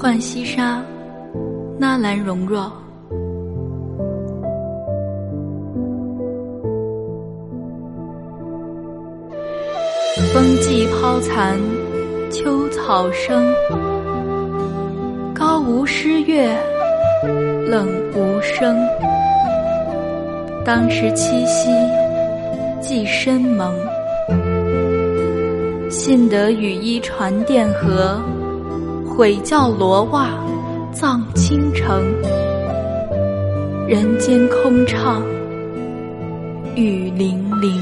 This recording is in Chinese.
浣溪沙，纳兰容若。风霁抛残，秋草生。高无诗月，冷无声。当时七夕，寄深盟。信得羽衣传电荷，悔教罗袜葬倾城。人间空唱，雨霖铃。